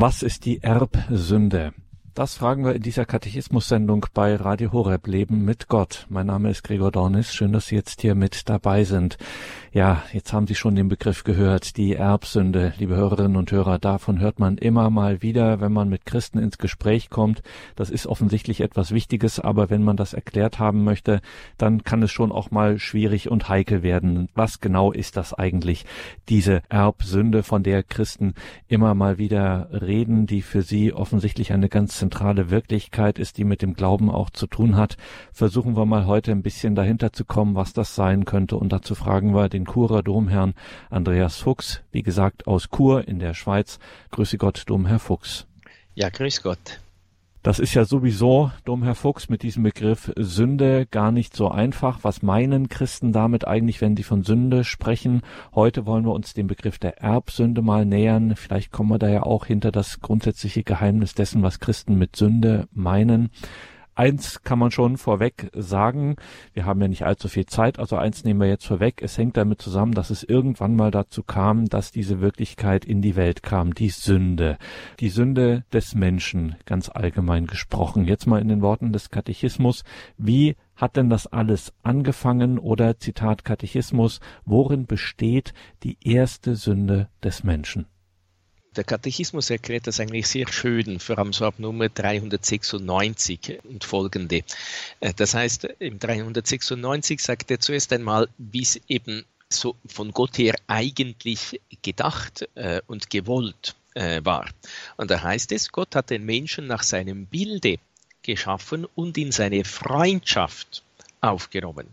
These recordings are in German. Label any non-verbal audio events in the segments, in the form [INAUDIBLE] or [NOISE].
Was ist die Erbsünde? Das fragen wir in dieser Katechismus-Sendung bei Radio Horeb Leben mit Gott. Mein Name ist Gregor Dornis. Schön, dass Sie jetzt hier mit dabei sind. Ja, jetzt haben Sie schon den Begriff gehört, die Erbsünde, liebe Hörerinnen und Hörer. Davon hört man immer mal wieder, wenn man mit Christen ins Gespräch kommt. Das ist offensichtlich etwas Wichtiges, aber wenn man das erklärt haben möchte, dann kann es schon auch mal schwierig und heikel werden. Was genau ist das eigentlich, diese Erbsünde, von der Christen immer mal wieder reden, die für sie offensichtlich eine ganz zentrale Wirklichkeit ist, die mit dem Glauben auch zu tun hat, versuchen wir mal heute ein bisschen dahinter zu kommen, was das sein könnte. Und dazu fragen wir den Churer Domherrn Andreas Fuchs, wie gesagt aus Chur in der Schweiz. Grüße Gott, Domherr Fuchs. Ja, grüß Gott. Das ist ja sowieso, Domherr Fuchs, mit diesem Begriff Sünde gar nicht so einfach. Was meinen Christen damit eigentlich, wenn sie von Sünde sprechen? Heute wollen wir uns dem Begriff der Erbsünde mal nähern. Vielleicht kommen wir da ja auch hinter das grundsätzliche Geheimnis dessen, was Christen mit Sünde meinen. Eins kann man schon vorweg sagen, wir haben ja nicht allzu viel Zeit, also eins nehmen wir jetzt vorweg. Es hängt damit zusammen, dass es irgendwann mal dazu kam, dass diese Wirklichkeit in die Welt kam, die Sünde. Die Sünde des Menschen, ganz allgemein gesprochen. Jetzt mal in den Worten des Katechismus. Wie hat denn das alles angefangen oder Zitat Katechismus, worin besteht die erste Sünde des Menschen? Der Katechismus erklärt das eigentlich sehr schön, vor allem so ab Nummer 396 und folgende. Äh, das heißt, im 396 sagt er zuerst einmal, wie es eben so von Gott her eigentlich gedacht äh, und gewollt äh, war. Und da heißt es, Gott hat den Menschen nach seinem Bilde geschaffen und in seine Freundschaft aufgenommen.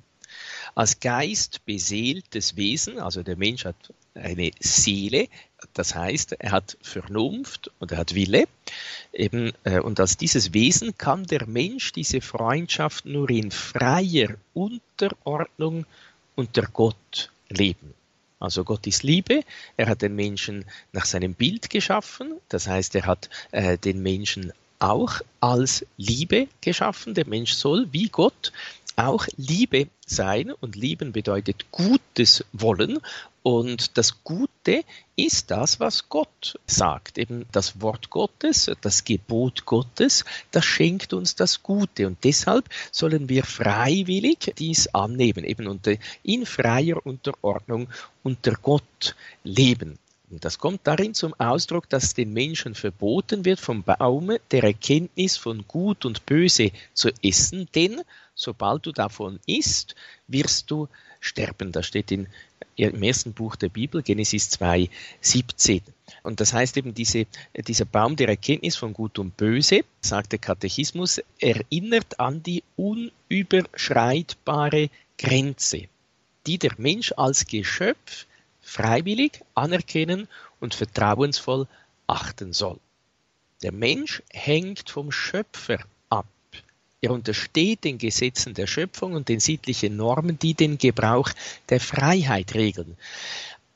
Als Geist beseeltes Wesen, also der Mensch hat eine Seele, das heißt, er hat Vernunft und er hat Wille. Eben, äh, und als dieses Wesen kann der Mensch diese Freundschaft nur in freier Unterordnung unter Gott leben. Also Gott ist Liebe, er hat den Menschen nach seinem Bild geschaffen, das heißt, er hat äh, den Menschen auch als Liebe geschaffen. Der Mensch soll wie Gott auch Liebe sein und lieben bedeutet Gutes wollen und das Gute ist das, was Gott sagt. Eben das Wort Gottes, das Gebot Gottes, das schenkt uns das Gute. Und deshalb sollen wir freiwillig dies annehmen, eben in freier Unterordnung unter Gott leben. Und das kommt darin zum Ausdruck, dass den Menschen verboten wird, vom Baume der Erkenntnis von Gut und Böse zu essen, denn sobald du davon isst, wirst du sterben. Das steht in, im ersten Buch der Bibel, Genesis 2, 17. Und das heißt eben, diese, dieser Baum der Erkenntnis von Gut und Böse, sagt der Katechismus, erinnert an die unüberschreitbare Grenze, die der Mensch als Geschöpf freiwillig anerkennen und vertrauensvoll achten soll. Der Mensch hängt vom Schöpfer er untersteht den Gesetzen der Schöpfung und den sittlichen Normen, die den Gebrauch der Freiheit regeln.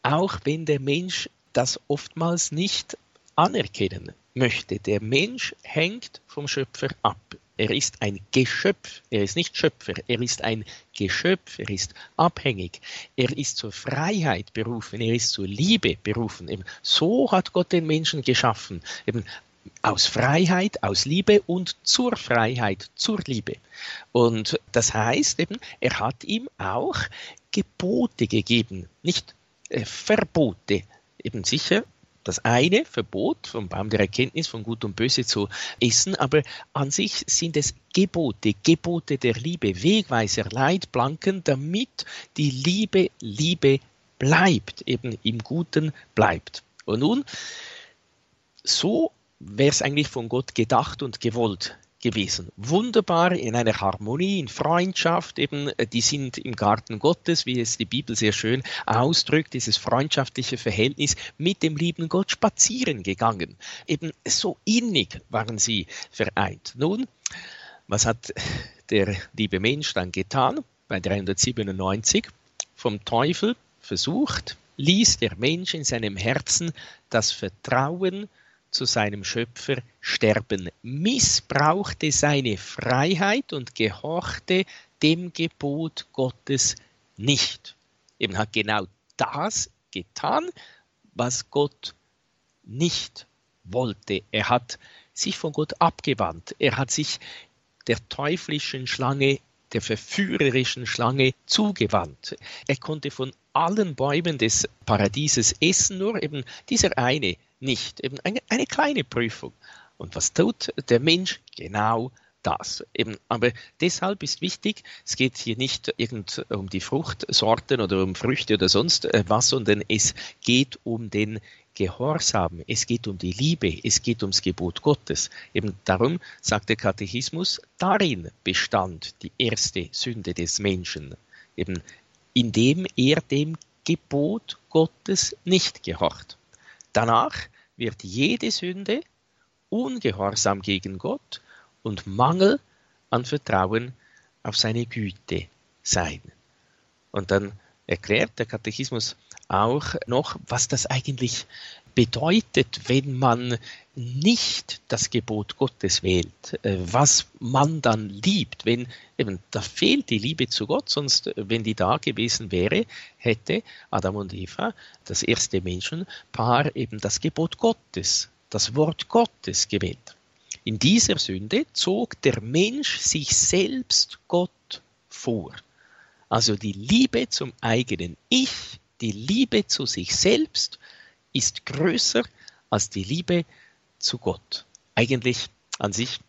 Auch wenn der Mensch das oftmals nicht anerkennen möchte. Der Mensch hängt vom Schöpfer ab. Er ist ein Geschöpf, er ist nicht Schöpfer, er ist ein Geschöpf, er ist abhängig, er ist zur Freiheit berufen, er ist zur Liebe berufen. Eben so hat Gott den Menschen geschaffen. Eben aus Freiheit, aus Liebe und zur Freiheit, zur Liebe. Und das heißt eben, er hat ihm auch Gebote gegeben, nicht äh, Verbote. Eben sicher das eine Verbot vom Baum der Erkenntnis von Gut und Böse zu essen, aber an sich sind es Gebote, Gebote der Liebe, Wegweiser, Leitplanken, damit die Liebe Liebe bleibt, eben im Guten bleibt. Und nun, so wäre es eigentlich von Gott gedacht und gewollt gewesen. Wunderbar in einer Harmonie, in Freundschaft, eben, äh, die sind im Garten Gottes, wie es die Bibel sehr schön ausdrückt, dieses freundschaftliche Verhältnis mit dem lieben Gott spazieren gegangen. Eben so innig waren sie vereint. Nun, was hat der liebe Mensch dann getan? Bei 397 vom Teufel versucht, ließ der Mensch in seinem Herzen das Vertrauen zu seinem Schöpfer sterben, missbrauchte seine Freiheit und gehorchte dem Gebot Gottes nicht. Eben hat genau das getan, was Gott nicht wollte. Er hat sich von Gott abgewandt. Er hat sich der teuflischen Schlange, der verführerischen Schlange zugewandt. Er konnte von allen Bäumen des Paradieses essen, nur eben dieser eine nicht. Eben eine, eine kleine Prüfung. Und was tut der Mensch? Genau das. Eben, aber deshalb ist wichtig, es geht hier nicht irgend um die Fruchtsorten oder um Früchte oder sonst äh, was, sondern es geht um den Gehorsam, es geht um die Liebe, es geht ums Gebot Gottes. Eben darum sagt der Katechismus, darin bestand die erste Sünde des Menschen, eben indem er dem Gebot Gottes nicht gehorcht. Danach wird jede Sünde Ungehorsam gegen Gott und Mangel an Vertrauen auf seine Güte sein. Und dann erklärt der Katechismus auch noch, was das eigentlich bedeutet, wenn man nicht das Gebot Gottes wählt, äh, was man dann liebt, wenn eben da fehlt die Liebe zu Gott, sonst äh, wenn die da gewesen wäre, hätte Adam und Eva, das erste Menschenpaar, eben das Gebot Gottes, das Wort Gottes gewählt. In dieser Sünde zog der Mensch sich selbst Gott vor. Also die Liebe zum eigenen Ich, die Liebe zu sich selbst ist größer als die Liebe zu Gott. Eigentlich an sich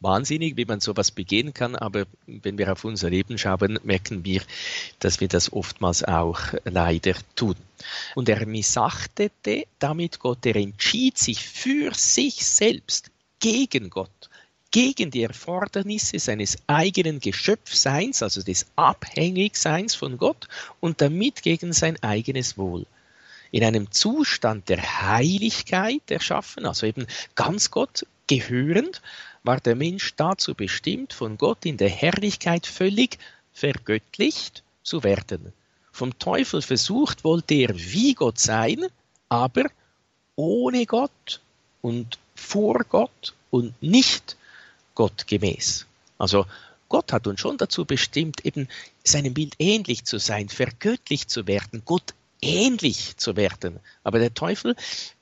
wahnsinnig, wie man sowas begehen kann, aber wenn wir auf unser Leben schauen, merken wir, dass wir das oftmals auch leider tun. Und er missachtete damit Gott, er entschied sich für sich selbst gegen Gott, gegen die Erfordernisse seines eigenen Geschöpfseins, also des Abhängigseins von Gott und damit gegen sein eigenes Wohl. In einem Zustand der Heiligkeit erschaffen, also eben ganz Gott gehörend, war der Mensch dazu bestimmt, von Gott in der Herrlichkeit völlig vergöttlicht zu werden. Vom Teufel versucht wollte er wie Gott sein, aber ohne Gott und vor Gott und nicht Gott gemäß. Also Gott hat uns schon dazu bestimmt, eben seinem Bild ähnlich zu sein, vergöttlicht zu werden, Gott ähnlich zu werden. Aber der Teufel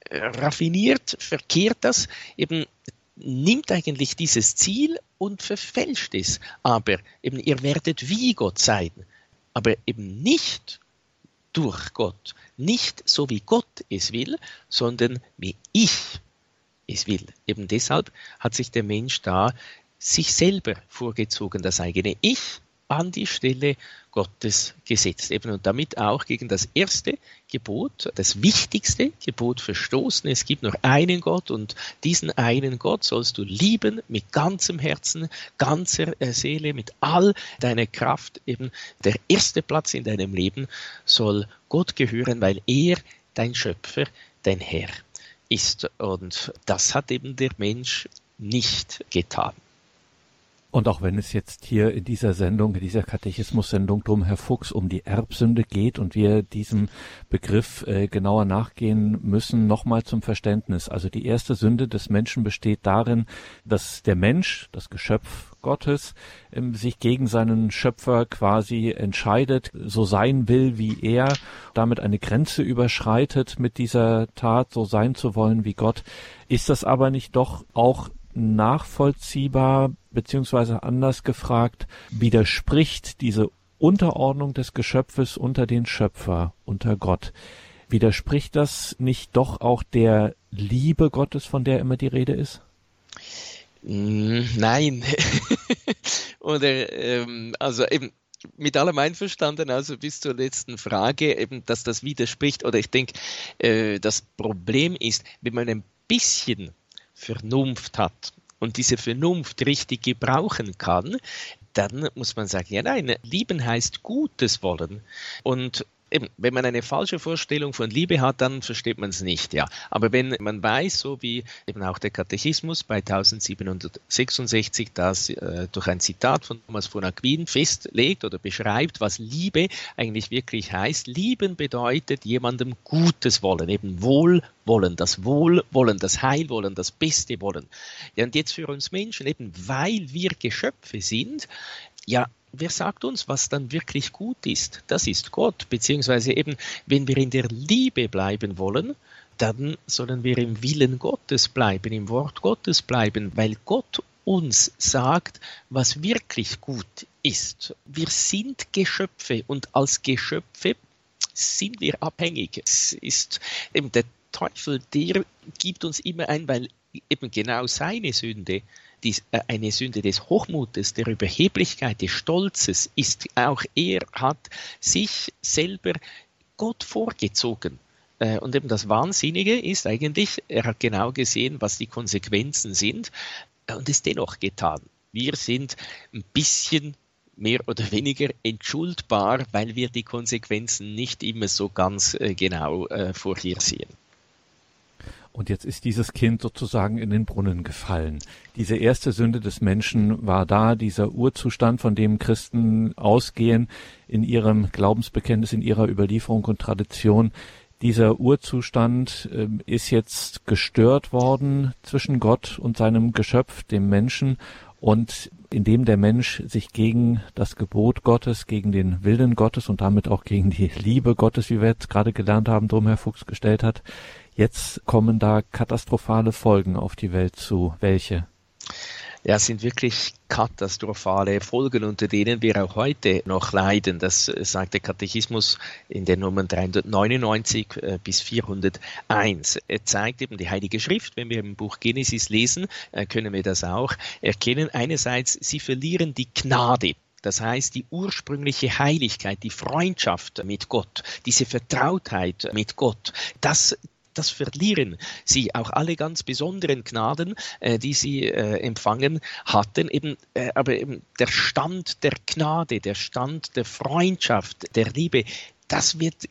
äh, raffiniert, verkehrt das, eben nimmt eigentlich dieses Ziel und verfälscht es. Aber eben ihr werdet wie Gott sein, aber eben nicht durch Gott, nicht so wie Gott es will, sondern wie ich es will. Eben deshalb hat sich der Mensch da sich selber vorgezogen, das eigene Ich an die Stelle Gottes gesetzt. Eben und damit auch gegen das erste Gebot, das wichtigste Gebot verstoßen. Es gibt nur einen Gott und diesen einen Gott sollst du lieben mit ganzem Herzen, ganzer Seele, mit all deiner Kraft. Eben der erste Platz in deinem Leben soll Gott gehören, weil er dein Schöpfer, dein Herr ist. Und das hat eben der Mensch nicht getan. Und auch wenn es jetzt hier in dieser Sendung, in dieser Katechismus-Sendung drum, Herr Fuchs, um die Erbsünde geht und wir diesem Begriff äh, genauer nachgehen müssen, nochmal zum Verständnis. Also die erste Sünde des Menschen besteht darin, dass der Mensch, das Geschöpf Gottes, ähm, sich gegen seinen Schöpfer quasi entscheidet, so sein will wie er, damit eine Grenze überschreitet mit dieser Tat, so sein zu wollen wie Gott. Ist das aber nicht doch auch nachvollziehbar, beziehungsweise anders gefragt, widerspricht diese Unterordnung des Geschöpfes unter den Schöpfer, unter Gott. Widerspricht das nicht doch auch der Liebe Gottes, von der immer die Rede ist? Mm, nein. [LAUGHS] Oder ähm, also eben mit allem einverstanden, also bis zur letzten Frage, eben, dass das widerspricht. Oder ich denke, äh, das Problem ist, wenn man ein bisschen Vernunft hat und diese Vernunft richtig gebrauchen kann, dann muss man sagen, ja nein, lieben heißt Gutes wollen. Und eben, wenn man eine falsche Vorstellung von Liebe hat, dann versteht man es nicht, ja. Aber wenn man weiß, so wie eben auch der Katechismus bei 1766 das äh, durch ein Zitat von Thomas von Aquin festlegt oder beschreibt, was Liebe eigentlich wirklich heißt. Lieben bedeutet jemandem Gutes wollen, eben Wohlwollen, das Wohlwollen, das Heilwollen, das Beste wollen. Ja, und jetzt für uns Menschen, eben weil wir Geschöpfe sind, ja, wer sagt uns, was dann wirklich gut ist? Das ist Gott, beziehungsweise eben, wenn wir in der Liebe bleiben wollen, dann sollen wir im Willen Gottes bleiben, im Wort Gottes bleiben, weil Gott uns sagt, was wirklich gut ist. Wir sind Geschöpfe und als Geschöpfe sind wir abhängig. Es ist eben der Teufel, der gibt uns immer ein, weil eben genau seine Sünde die, äh, eine Sünde des Hochmutes, der Überheblichkeit, des Stolzes ist. Auch er hat sich selber Gott vorgezogen. Äh, und eben das Wahnsinnige ist eigentlich, er hat genau gesehen, was die Konsequenzen sind äh, und es dennoch getan. Wir sind ein bisschen mehr oder weniger entschuldbar, weil wir die Konsequenzen nicht immer so ganz genau vorhersehen. Und jetzt ist dieses Kind sozusagen in den Brunnen gefallen. Diese erste Sünde des Menschen war da, dieser Urzustand, von dem Christen ausgehen in ihrem Glaubensbekenntnis, in ihrer Überlieferung und Tradition. Dieser Urzustand äh, ist jetzt gestört worden zwischen Gott und seinem Geschöpf, dem Menschen, und indem der Mensch sich gegen das Gebot Gottes, gegen den Willen Gottes und damit auch gegen die Liebe Gottes, wie wir jetzt gerade gelernt haben, drum Herr Fuchs gestellt hat, Jetzt kommen da katastrophale Folgen auf die Welt zu. Welche? Ja, es sind wirklich katastrophale Folgen, unter denen wir auch heute noch leiden. Das äh, sagt der Katechismus in den Nummern 399 äh, bis 401. Er zeigt eben die Heilige Schrift. Wenn wir im Buch Genesis lesen, äh, können wir das auch erkennen. Einerseits, sie verlieren die Gnade. Das heißt, die ursprüngliche Heiligkeit, die Freundschaft mit Gott, diese Vertrautheit mit Gott, das das verlieren sie. Auch alle ganz besonderen Gnaden, äh, die sie äh, empfangen hatten, eben, äh, aber eben der Stand der Gnade, der Stand der Freundschaft, der Liebe, das wird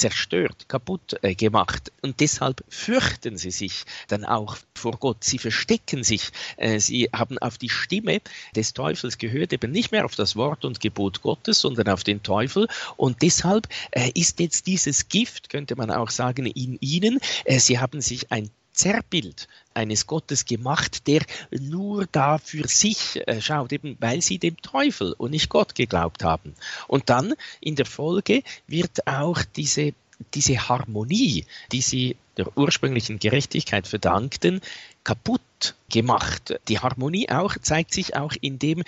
zerstört, kaputt äh, gemacht. Und deshalb fürchten sie sich dann auch vor Gott. Sie verstecken sich. Äh, sie haben auf die Stimme des Teufels gehört, eben nicht mehr auf das Wort und Gebot Gottes, sondern auf den Teufel. Und deshalb äh, ist jetzt dieses Gift, könnte man auch sagen, in ihnen. Sie haben sich ein Zerrbild eines Gottes gemacht, der nur da für sich äh, schaut, eben weil sie dem Teufel und nicht Gott geglaubt haben. Und dann in der Folge wird auch diese, diese Harmonie, die sie der ursprünglichen Gerechtigkeit verdankten, kaputt gemacht. Die Harmonie auch zeigt sich auch in dem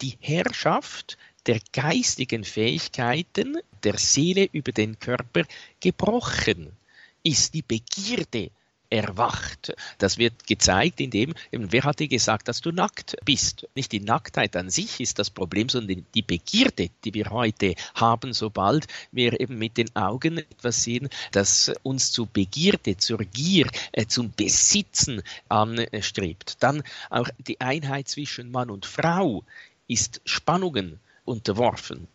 die Herrschaft der geistigen Fähigkeiten der Seele über den Körper gebrochen ist. Die Begierde erwacht. Das wird gezeigt, indem, wer hat dir gesagt, dass du nackt bist? Nicht die Nacktheit an sich ist das Problem, sondern die Begierde, die wir heute haben, sobald wir eben mit den Augen etwas sehen, das uns zu Begierde, zur Gier, äh, zum Besitzen anstrebt. Dann auch die Einheit zwischen Mann und Frau ist Spannungen unterworfen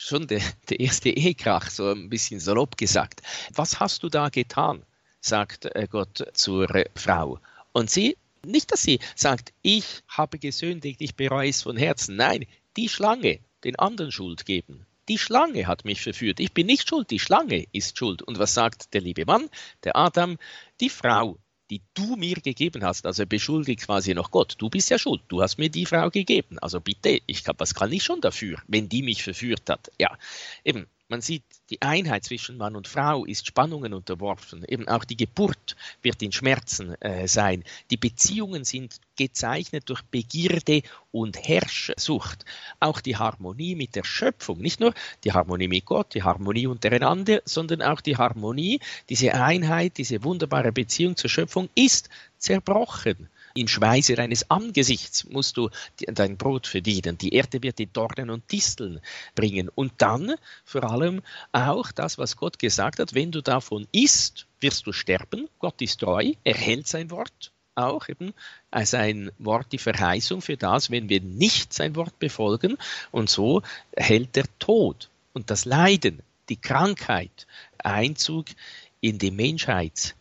schon der, der erste Ehekrach, so ein bisschen salopp gesagt. Was hast du da getan? Sagt äh, Gott zur Frau. Und sie, nicht, dass sie sagt, ich habe gesündigt, ich bereue es von Herzen. Nein, die Schlange, den anderen Schuld geben. Die Schlange hat mich verführt. Ich bin nicht schuld, die Schlange ist schuld. Und was sagt der liebe Mann, der Adam? Die Frau, die du mir gegeben hast, also er beschuldigt quasi noch Gott. Du bist ja schuld, du hast mir die Frau gegeben. Also bitte, ich kann, was kann ich schon dafür, wenn die mich verführt hat? Ja, eben, man sieht, die Einheit zwischen Mann und Frau ist Spannungen unterworfen. Eben auch die Geburt wird in Schmerzen äh, sein. Die Beziehungen sind gezeichnet durch Begierde und Herrschsucht. Auch die Harmonie mit der Schöpfung, nicht nur die Harmonie mit Gott, die Harmonie untereinander, sondern auch die Harmonie, diese Einheit, diese wunderbare Beziehung zur Schöpfung ist zerbrochen. Im Schweiße deines Angesichts musst du dein Brot verdienen. Die Erde wird die Dornen und Disteln bringen. Und dann vor allem auch das, was Gott gesagt hat, wenn du davon isst, wirst du sterben. Gott ist treu, er hält sein Wort auch eben sein Wort die Verheißung für das, wenn wir nicht sein Wort befolgen. Und so hält der Tod und das Leiden, die Krankheit Einzug in die Menschheits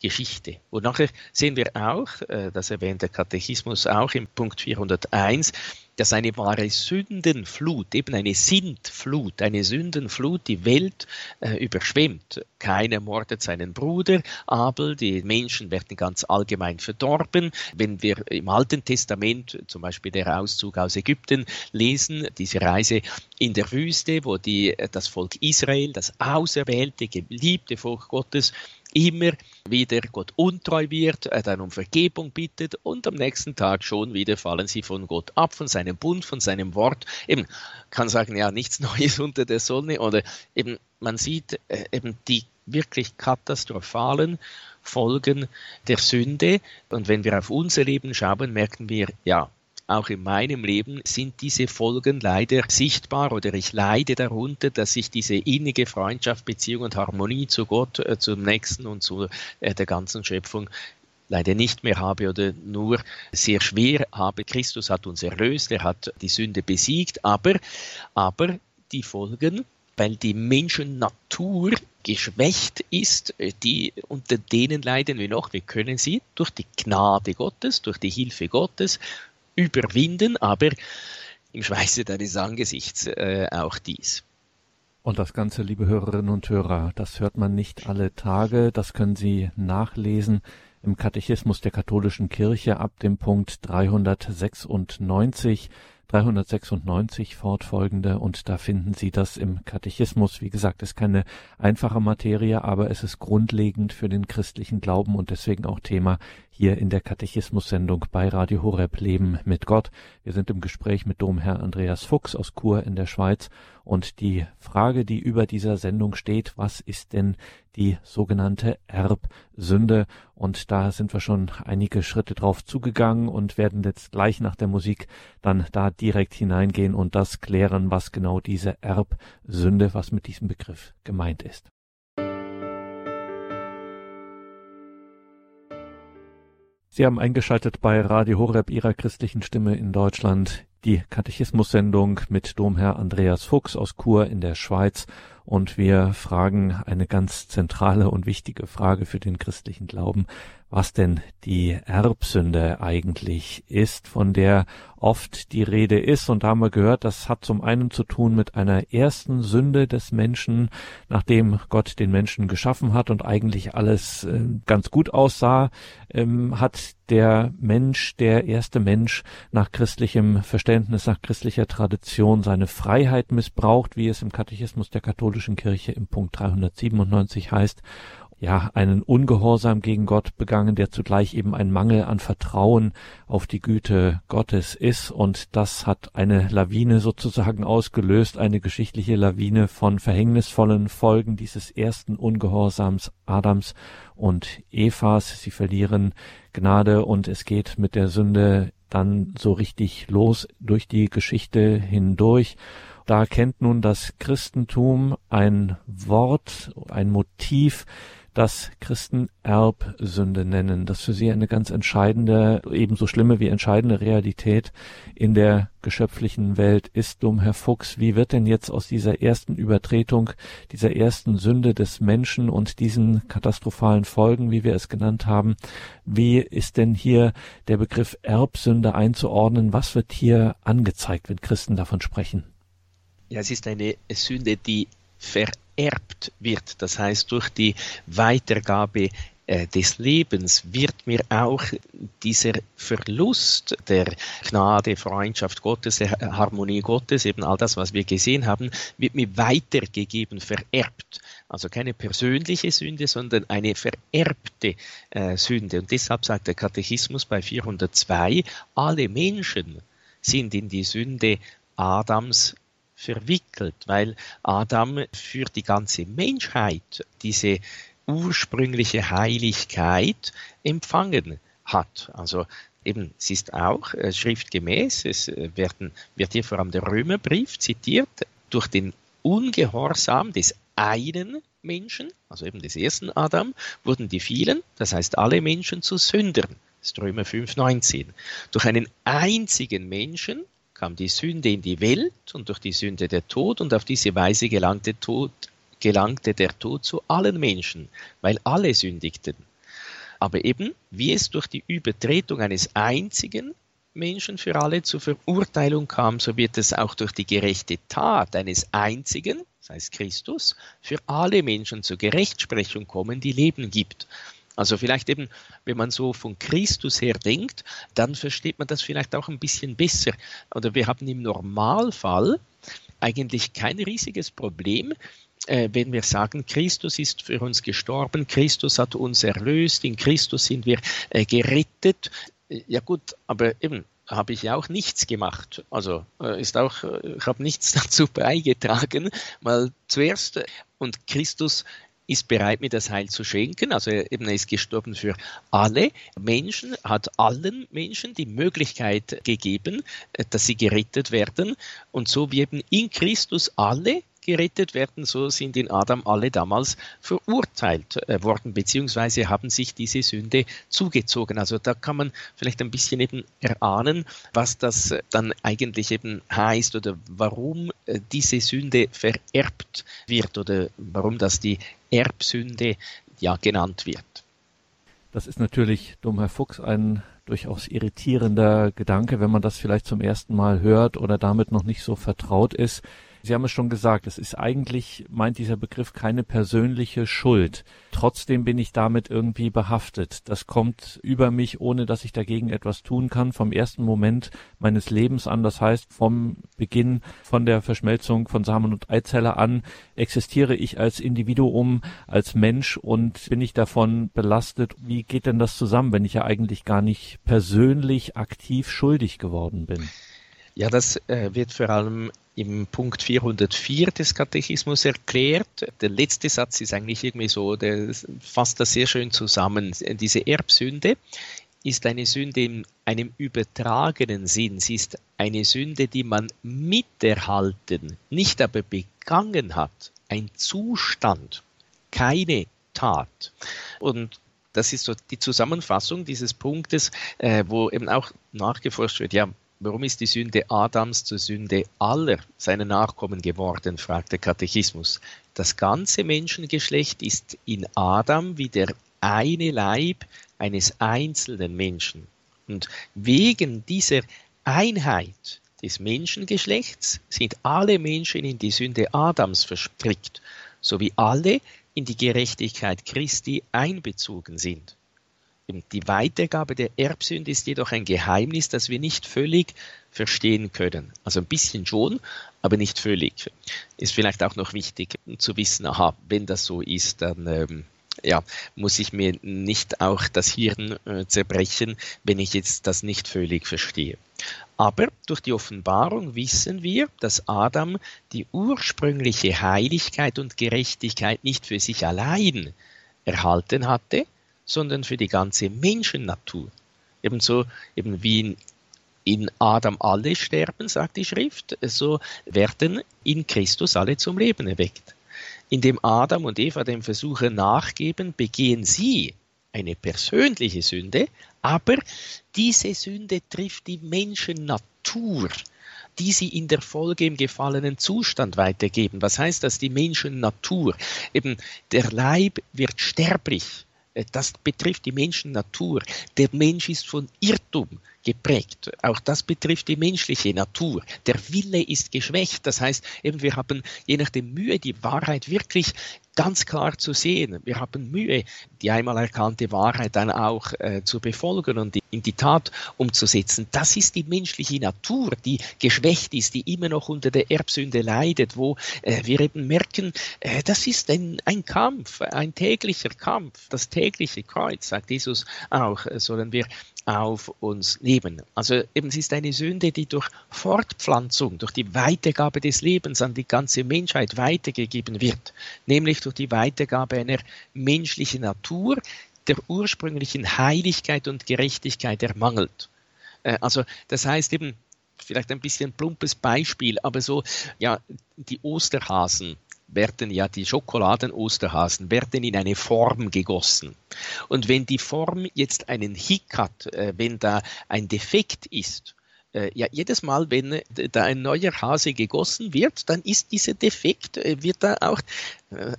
Geschichte. Und nachher sehen wir auch, äh, das erwähnt der Katechismus auch im Punkt 401, dass eine wahre Sündenflut, eben eine Sintflut, eine Sündenflut die Welt äh, überschwemmt. Keiner mordet seinen Bruder, Abel, die Menschen werden ganz allgemein verdorben. Wenn wir im Alten Testament zum Beispiel der Auszug aus Ägypten lesen, diese Reise in der Wüste, wo die, das Volk Israel, das auserwählte, geliebte Volk Gottes, immer wieder Gott untreu wird, er dann um Vergebung bittet und am nächsten Tag schon wieder fallen sie von Gott ab, von seinem Bund, von seinem Wort. Eben kann sagen, ja, nichts [LAUGHS] Neues unter der Sonne oder eben man sieht äh, eben die wirklich katastrophalen Folgen der Sünde. Und wenn wir auf unser Leben schauen, merken wir, ja, auch in meinem Leben sind diese Folgen leider sichtbar oder ich leide darunter, dass ich diese innige Freundschaft, Beziehung und Harmonie zu Gott, äh, zum Nächsten und zu äh, der ganzen Schöpfung leider nicht mehr habe oder nur sehr schwer habe. Christus hat uns erlöst, er hat die Sünde besiegt, aber, aber die Folgen weil die Menschennatur geschwächt ist, äh, die unter denen leiden wir noch. Wir können sie durch die Gnade Gottes, durch die Hilfe Gottes überwinden, aber im Schweiße deines Angesichts äh, auch dies. Und das Ganze, liebe Hörerinnen und Hörer, das hört man nicht alle Tage, das können Sie nachlesen im Katechismus der katholischen Kirche ab dem Punkt 396. 396 fortfolgende und da finden Sie das im Katechismus. Wie gesagt, ist keine einfache Materie, aber es ist grundlegend für den christlichen Glauben und deswegen auch Thema hier in der Katechismus-Sendung bei Radio Horeb Leben mit Gott. Wir sind im Gespräch mit Domherr Andreas Fuchs aus Chur in der Schweiz und die Frage, die über dieser Sendung steht, was ist denn die sogenannte Erbsünde? Und da sind wir schon einige Schritte drauf zugegangen und werden jetzt gleich nach der Musik dann da direkt hineingehen und das klären, was genau diese Erbsünde, was mit diesem Begriff gemeint ist. Sie haben eingeschaltet bei Radio Horeb Ihrer christlichen Stimme in Deutschland. Die Katechismus-Sendung mit Domherr Andreas Fuchs aus Chur in der Schweiz und wir fragen eine ganz zentrale und wichtige Frage für den christlichen Glauben was denn die Erbsünde eigentlich ist, von der oft die Rede ist. Und da haben wir gehört, das hat zum einen zu tun mit einer ersten Sünde des Menschen, nachdem Gott den Menschen geschaffen hat und eigentlich alles äh, ganz gut aussah, ähm, hat der Mensch, der erste Mensch nach christlichem Verständnis, nach christlicher Tradition seine Freiheit missbraucht, wie es im Katechismus der katholischen Kirche im Punkt 397 heißt ja, einen Ungehorsam gegen Gott begangen, der zugleich eben ein Mangel an Vertrauen auf die Güte Gottes ist. Und das hat eine Lawine sozusagen ausgelöst, eine geschichtliche Lawine von verhängnisvollen Folgen dieses ersten Ungehorsams Adams und Evas. Sie verlieren Gnade und es geht mit der Sünde dann so richtig los durch die Geschichte hindurch. Da kennt nun das Christentum ein Wort, ein Motiv, das Christen Erbsünde nennen, das für sie eine ganz entscheidende, ebenso schlimme wie entscheidende Realität in der geschöpflichen Welt ist. Dumm, Herr Fuchs, wie wird denn jetzt aus dieser ersten Übertretung, dieser ersten Sünde des Menschen und diesen katastrophalen Folgen, wie wir es genannt haben, wie ist denn hier der Begriff Erbsünde einzuordnen? Was wird hier angezeigt, wenn Christen davon sprechen? Ja, es ist eine Sünde, die ver vererbt wird. Das heißt, durch die Weitergabe äh, des Lebens wird mir auch dieser Verlust der Gnade, Freundschaft Gottes, der Harmonie Gottes, eben all das, was wir gesehen haben, wird mir weitergegeben, vererbt. Also keine persönliche Sünde, sondern eine vererbte äh, Sünde. Und deshalb sagt der Katechismus bei 402, alle Menschen sind in die Sünde Adams verwickelt, weil Adam für die ganze Menschheit diese ursprüngliche Heiligkeit empfangen hat. Also eben, es ist auch äh, schriftgemäß, es äh, werden, wird hier vor allem der Römerbrief zitiert, durch den Ungehorsam des einen Menschen, also eben des ersten Adam, wurden die vielen, das heißt alle Menschen zu Sündern. Das ist Römer 5,19. Durch einen einzigen Menschen, kam die Sünde in die Welt und durch die Sünde der Tod und auf diese Weise gelangte, Tod, gelangte der Tod zu allen Menschen, weil alle sündigten. Aber eben, wie es durch die Übertretung eines einzigen Menschen für alle zur Verurteilung kam, so wird es auch durch die gerechte Tat eines einzigen, das heißt Christus, für alle Menschen zur Gerechtsprechung kommen, die Leben gibt. Also vielleicht eben, wenn man so von Christus her denkt, dann versteht man das vielleicht auch ein bisschen besser. Oder wir haben im Normalfall eigentlich kein riesiges Problem, äh, wenn wir sagen, Christus ist für uns gestorben, Christus hat uns erlöst, in Christus sind wir äh, gerettet. Ja gut, aber eben, habe ich ja auch nichts gemacht. Also äh, ist auch, ich habe nichts [LAUGHS] dazu beigetragen, weil zuerst und Christus ist bereit, mir das Heil zu schenken. Also eben er ist gestorben für alle Menschen, hat allen Menschen die Möglichkeit gegeben, äh, dass sie gerettet werden. Und so wie eben in Christus alle gerettet werden, so sind in Adam alle damals verurteilt äh, worden, beziehungsweise haben sich diese Sünde zugezogen. Also da kann man vielleicht ein bisschen eben erahnen, was das dann eigentlich eben heißt oder warum äh, diese Sünde vererbt wird oder warum das die Erbsünde ja genannt wird. Das ist natürlich, dumm Herr Fuchs, ein durchaus irritierender Gedanke, wenn man das vielleicht zum ersten Mal hört oder damit noch nicht so vertraut ist. Sie haben es schon gesagt, es ist eigentlich, meint dieser Begriff, keine persönliche Schuld. Trotzdem bin ich damit irgendwie behaftet. Das kommt über mich, ohne dass ich dagegen etwas tun kann, vom ersten Moment meines Lebens an. Das heißt, vom Beginn von der Verschmelzung von Samen und Eizelle an existiere ich als Individuum, als Mensch und bin ich davon belastet. Wie geht denn das zusammen, wenn ich ja eigentlich gar nicht persönlich aktiv schuldig geworden bin? Ja, das äh, wird vor allem im Punkt 404 des Katechismus erklärt. Der letzte Satz ist eigentlich irgendwie so, der fasst das sehr schön zusammen. Diese Erbsünde ist eine Sünde in einem übertragenen Sinn. Sie ist eine Sünde, die man miterhalten, nicht aber begangen hat. Ein Zustand, keine Tat. Und das ist so die Zusammenfassung dieses Punktes, äh, wo eben auch nachgeforscht wird, ja, Warum ist die Sünde Adams zur Sünde aller seiner Nachkommen geworden, fragt der Katechismus. Das ganze Menschengeschlecht ist in Adam wie der eine Leib eines einzelnen Menschen. Und wegen dieser Einheit des Menschengeschlechts sind alle Menschen in die Sünde Adams verstrickt, so wie alle in die Gerechtigkeit Christi einbezogen sind. Die Weitergabe der Erbsünde ist jedoch ein Geheimnis, das wir nicht völlig verstehen können. Also ein bisschen schon, aber nicht völlig. Ist vielleicht auch noch wichtig zu wissen, aha, wenn das so ist, dann ähm, ja, muss ich mir nicht auch das Hirn äh, zerbrechen, wenn ich jetzt das nicht völlig verstehe. Aber durch die Offenbarung wissen wir, dass Adam die ursprüngliche Heiligkeit und Gerechtigkeit nicht für sich allein erhalten hatte, sondern für die ganze Menschennatur. Ebenso eben wie in, Adam alle sterben, sagt die Schrift, so werden in Christus alle zum Leben erweckt. Indem Adam und Eva dem Versuche nachgeben, begehen sie eine persönliche Sünde, aber diese Sünde trifft die Menschennatur, die sie in der Folge im gefallenen Zustand weitergeben. Was heißt das? Die Menschennatur. Eben der Leib wird sterblich. Das betrifft die Menschennatur. Der Mensch ist von Irrtum geprägt. Auch das betrifft die menschliche Natur. Der Wille ist geschwächt. Das heißt, eben wir haben je nachdem Mühe, die Wahrheit wirklich ganz klar zu sehen. Wir haben Mühe, die einmal erkannte Wahrheit dann auch äh, zu befolgen und in die Tat umzusetzen. Das ist die menschliche Natur, die geschwächt ist, die immer noch unter der Erbsünde leidet, wo äh, wir eben merken, äh, das ist ein, ein Kampf, ein täglicher Kampf. Das tägliche Kreuz, sagt Jesus auch, äh, sollen wir auf uns nehmen. Also eben es ist eine Sünde, die durch Fortpflanzung, durch die Weitergabe des Lebens an die ganze Menschheit weitergegeben wird, nämlich durch die Weitergabe einer menschlichen Natur, der ursprünglichen Heiligkeit und Gerechtigkeit ermangelt. Äh, also das heißt eben, vielleicht ein bisschen plumpes Beispiel, aber so, ja, die Osterhasen, werden ja die Schokoladen-Osterhasen werden in eine Form gegossen. Und wenn die Form jetzt einen Hick hat, äh, wenn da ein Defekt ist, äh, ja, jedes Mal, wenn da ein neuer Hase gegossen wird, dann ist dieser Defekt, äh, wird da auch,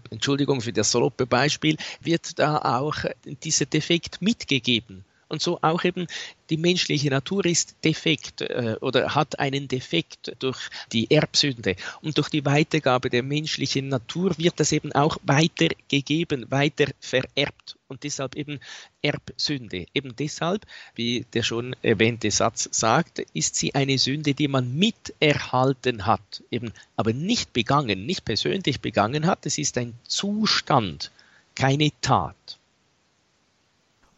Entschuldigung für das saloppe Beispiel, wird da auch dieser Defekt mitgegeben. Und so auch eben die menschliche Natur ist defekt äh, oder hat einen Defekt durch die Erbsünde. Und durch die Weitergabe der menschlichen Natur wird das eben auch weitergegeben, weiter vererbt. Und deshalb eben Erbsünde. Eben deshalb, wie der schon erwähnte Satz sagt, ist sie eine Sünde, die man miterhalten hat, eben aber nicht begangen, nicht persönlich begangen hat. Es ist ein Zustand, keine Tat.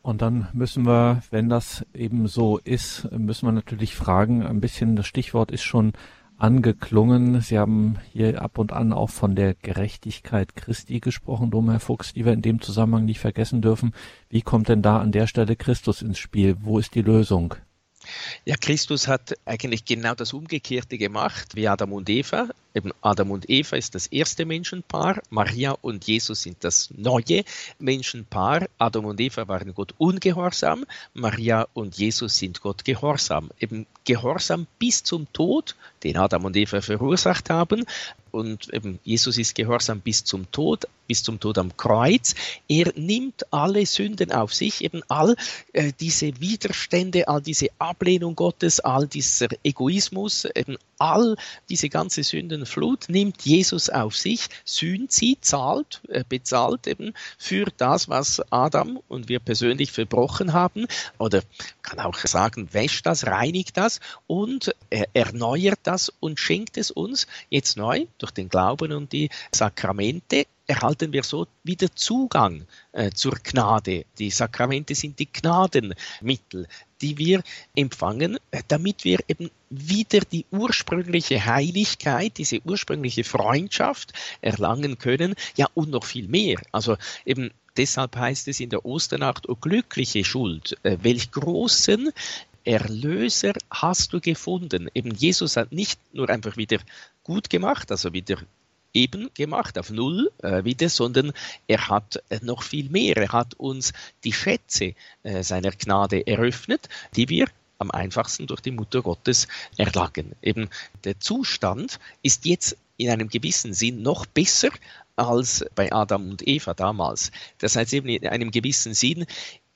Und dann müssen wir, wenn das eben so ist, müssen wir natürlich fragen, ein bisschen, das Stichwort ist schon angeklungen. Sie haben hier ab und an auch von der Gerechtigkeit Christi gesprochen, Dom Fuchs, die wir in dem Zusammenhang nicht vergessen dürfen. Wie kommt denn da an der Stelle Christus ins Spiel? Wo ist die Lösung? Ja, Christus hat eigentlich genau das Umgekehrte gemacht wie Adam und Eva. Eben Adam und Eva ist das erste Menschenpaar, Maria und Jesus sind das neue Menschenpaar. Adam und Eva waren Gott ungehorsam, Maria und Jesus sind Gott gehorsam. Eben Gehorsam bis zum Tod, den Adam und Eva verursacht haben, und eben Jesus ist gehorsam bis zum Tod, bis zum Tod am Kreuz. Er nimmt alle Sünden auf sich, eben all äh, diese Widerstände, all diese Ablehnung Gottes, all dieser Egoismus, eben all diese ganze Sündenflut nimmt Jesus auf sich, sühnt sie, zahlt, äh, bezahlt eben für das, was Adam und wir persönlich verbrochen haben, oder kann auch sagen, wäscht das, reinigt das und er erneuert das und schenkt es uns. Jetzt neu durch den Glauben und die Sakramente erhalten wir so wieder Zugang äh, zur Gnade. Die Sakramente sind die Gnadenmittel, die wir empfangen, äh, damit wir eben wieder die ursprüngliche Heiligkeit, diese ursprüngliche Freundschaft erlangen können, ja und noch viel mehr. Also eben deshalb heißt es in der Osternacht, o glückliche Schuld, äh, welch großen Erlöser hast du gefunden. Eben Jesus hat nicht nur einfach wieder gut gemacht, also wieder eben gemacht, auf Null äh, wieder, sondern er hat äh, noch viel mehr. Er hat uns die Schätze äh, seiner Gnade eröffnet, die wir am einfachsten durch die Mutter Gottes erlangen. Eben der Zustand ist jetzt in einem gewissen Sinn noch besser als bei Adam und Eva damals. Das heißt eben in einem gewissen Sinn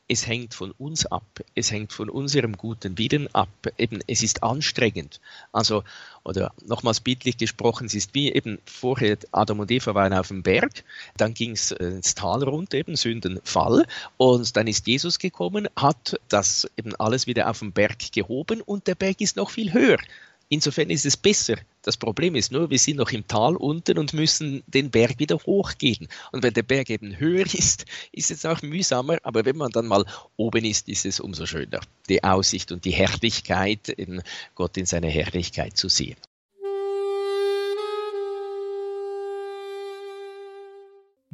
es hängt von uns ab, es hängt von unserem guten Willen ab. Eben, es ist anstrengend. Also, oder nochmals bildlich gesprochen, es ist wie eben vorher Adam und Eva waren auf dem Berg, dann ging es äh, ins Tal runter, eben Sündenfall, und dann ist Jesus gekommen, hat das eben alles wieder auf den Berg gehoben und der Berg ist noch viel höher. Insofern ist es besser. Das Problem ist nur, wir sind noch im Tal unten und müssen den Berg wieder hochgehen. Und wenn der Berg eben höher [LAUGHS] ist, ist es auch mühsamer. Aber wenn man dann mal oben ist, ist es umso schöner. Die Aussicht und die Herrlichkeit, in Gott in seiner Herrlichkeit zu sehen.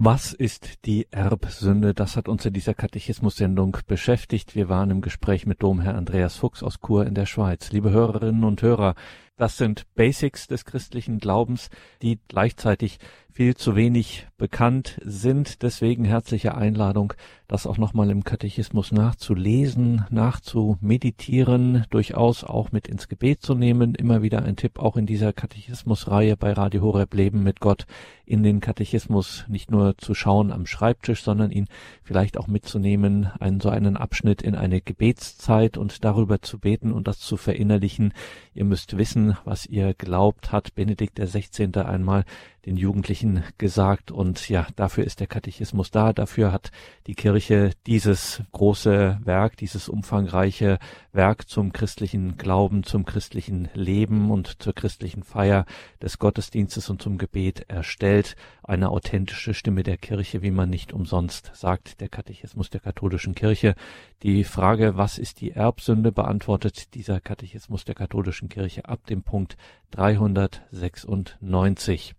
Was ist die Erbsünde? Das hat uns in dieser Katechismus-Sendung beschäftigt. Wir waren im Gespräch mit Domherr Andreas Fuchs aus Chur in der Schweiz. Liebe Hörerinnen und Hörer, das sind Basics des christlichen Glaubens, die gleichzeitig viel zu wenig bekannt sind. Deswegen herzliche Einladung, das auch nochmal im Katechismus nachzulesen, nachzumeditieren, durchaus auch mit ins Gebet zu nehmen. Immer wieder ein Tipp auch in dieser Katechismusreihe bei Radio Horeb Leben mit Gott in den Katechismus nicht nur zu schauen am Schreibtisch, sondern ihn vielleicht auch mitzunehmen, einen so einen Abschnitt in eine Gebetszeit und darüber zu beten und das zu verinnerlichen. Ihr müsst wissen, was ihr glaubt, hat Benedikt der 16. einmal den Jugendlichen gesagt. Und ja, dafür ist der Katechismus da. Dafür hat die Kirche dieses große Werk, dieses umfangreiche Werk zum christlichen Glauben, zum christlichen Leben und zur christlichen Feier des Gottesdienstes und zum Gebet erstellt. Eine authentische Stimme der Kirche, wie man nicht umsonst sagt, der Katechismus der katholischen Kirche. Die Frage, was ist die Erbsünde, beantwortet dieser Katechismus der katholischen Kirche ab dem Punkt 396.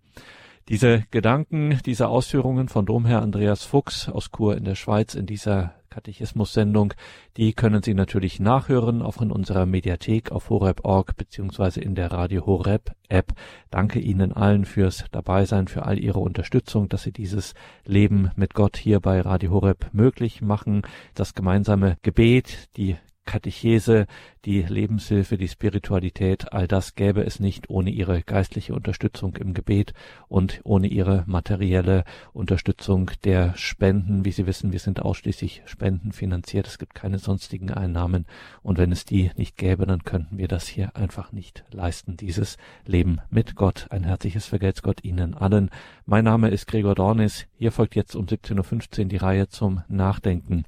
Diese Gedanken, diese Ausführungen von Domherr Andreas Fuchs aus Chur in der Schweiz in dieser Katechismus-Sendung, die können Sie natürlich nachhören, auch in unserer Mediathek auf horeb.org beziehungsweise in der Radio Horeb App. Danke Ihnen allen fürs Dabeisein, für all Ihre Unterstützung, dass Sie dieses Leben mit Gott hier bei Radio Horeb möglich machen. Das gemeinsame Gebet, die Katechese, die Lebenshilfe, die Spiritualität, all das gäbe es nicht ohne ihre geistliche Unterstützung im Gebet und ohne ihre materielle Unterstützung der Spenden. Wie Sie wissen, wir sind ausschließlich spendenfinanziert. Es gibt keine sonstigen Einnahmen. Und wenn es die nicht gäbe, dann könnten wir das hier einfach nicht leisten, dieses Leben mit Gott. Ein herzliches Vergelt's Gott Ihnen allen. Mein Name ist Gregor Dornis. Hier folgt jetzt um 17.15 Uhr die Reihe zum Nachdenken.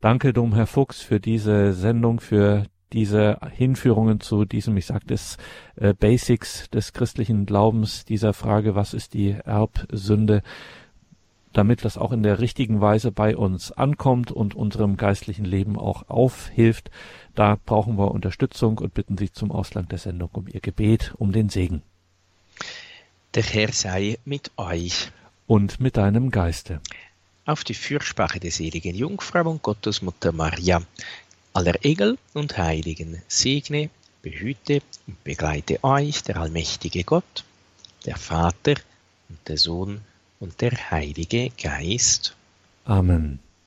Danke, Dom Fuchs, für diese Sendung, für diese Hinführungen zu diesem, ich sagte es, äh, Basics des christlichen Glaubens, dieser Frage, was ist die Erbsünde, damit das auch in der richtigen Weise bei uns ankommt und unserem geistlichen Leben auch aufhilft. Da brauchen wir Unterstützung und bitten Sie zum Ausland der Sendung um Ihr Gebet, um den Segen. Der Herr sei mit euch. Und mit deinem Geiste. Auf die Fürsprache der seligen Jungfrau und Gottesmutter Maria, aller Engel und Heiligen, segne, behüte und begleite euch der allmächtige Gott, der Vater und der Sohn und der Heilige Geist. Amen.